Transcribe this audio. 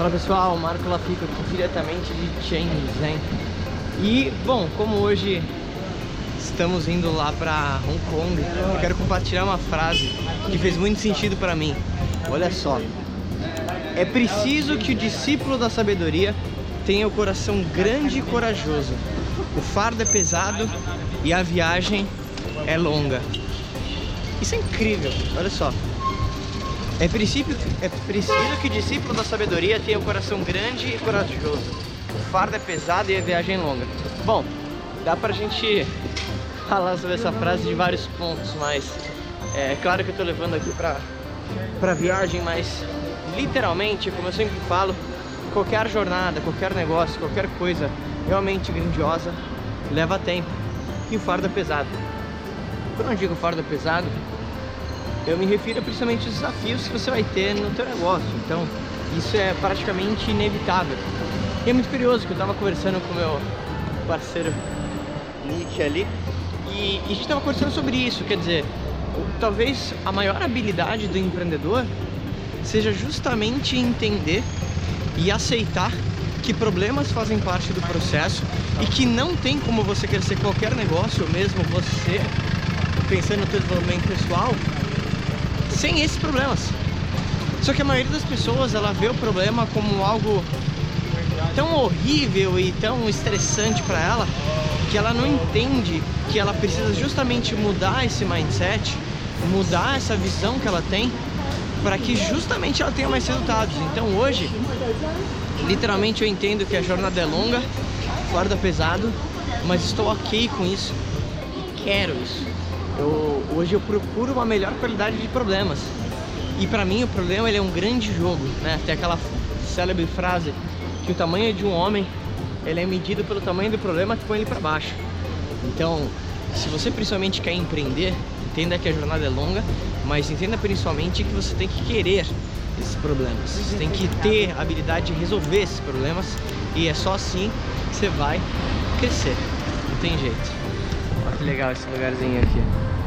Fala pessoal, Marco Lafico aqui diretamente de Shenzhen E, bom, como hoje estamos indo lá pra Hong Kong Eu quero compartilhar uma frase que fez muito sentido pra mim. Olha só. É preciso que o discípulo da sabedoria tenha o coração grande e corajoso. O fardo é pesado e a viagem é longa. Isso é incrível, olha só é preciso, é preciso que o discípulo da sabedoria tenha o um coração grande e corajoso. O fardo é pesado e a viagem é longa. Bom, dá pra gente falar sobre essa frase de vários pontos, mas é claro que eu tô levando aqui pra, pra viagem, mas literalmente, como eu sempre falo, qualquer jornada, qualquer negócio, qualquer coisa realmente grandiosa leva tempo e o fardo é pesado. Quando eu digo fardo é pesado, eu me refiro principalmente aos desafios que você vai ter no teu negócio. Então, isso é praticamente inevitável. E é muito curioso que eu estava conversando com meu parceiro Nick ali e, a gente estava conversando sobre isso. Quer dizer, talvez a maior habilidade do empreendedor seja justamente entender e aceitar que problemas fazem parte do processo e que não tem como você crescer qualquer negócio, mesmo você pensando no seu desenvolvimento pessoal, sem esses problemas. Só que a maioria das pessoas ela vê o problema como algo tão horrível e tão estressante para ela que ela não entende que ela precisa justamente mudar esse mindset, mudar essa visão que ela tem para que justamente ela tenha mais resultados. Então hoje, literalmente eu entendo que a jornada é longa, farda pesado, mas estou ok com isso e quero isso. Eu, hoje eu procuro uma melhor qualidade de problemas. E para mim o problema ele é um grande jogo, né? Tem aquela célebre frase que o tamanho de um homem ele é medido pelo tamanho do problema que põe ele para baixo. Então, se você principalmente quer empreender, entenda que a jornada é longa, mas entenda principalmente que você tem que querer esses problemas. Você tem que ter a habilidade de resolver esses problemas e é só assim que você vai crescer. Não tem jeito. Legal esse lugarzinho aqui.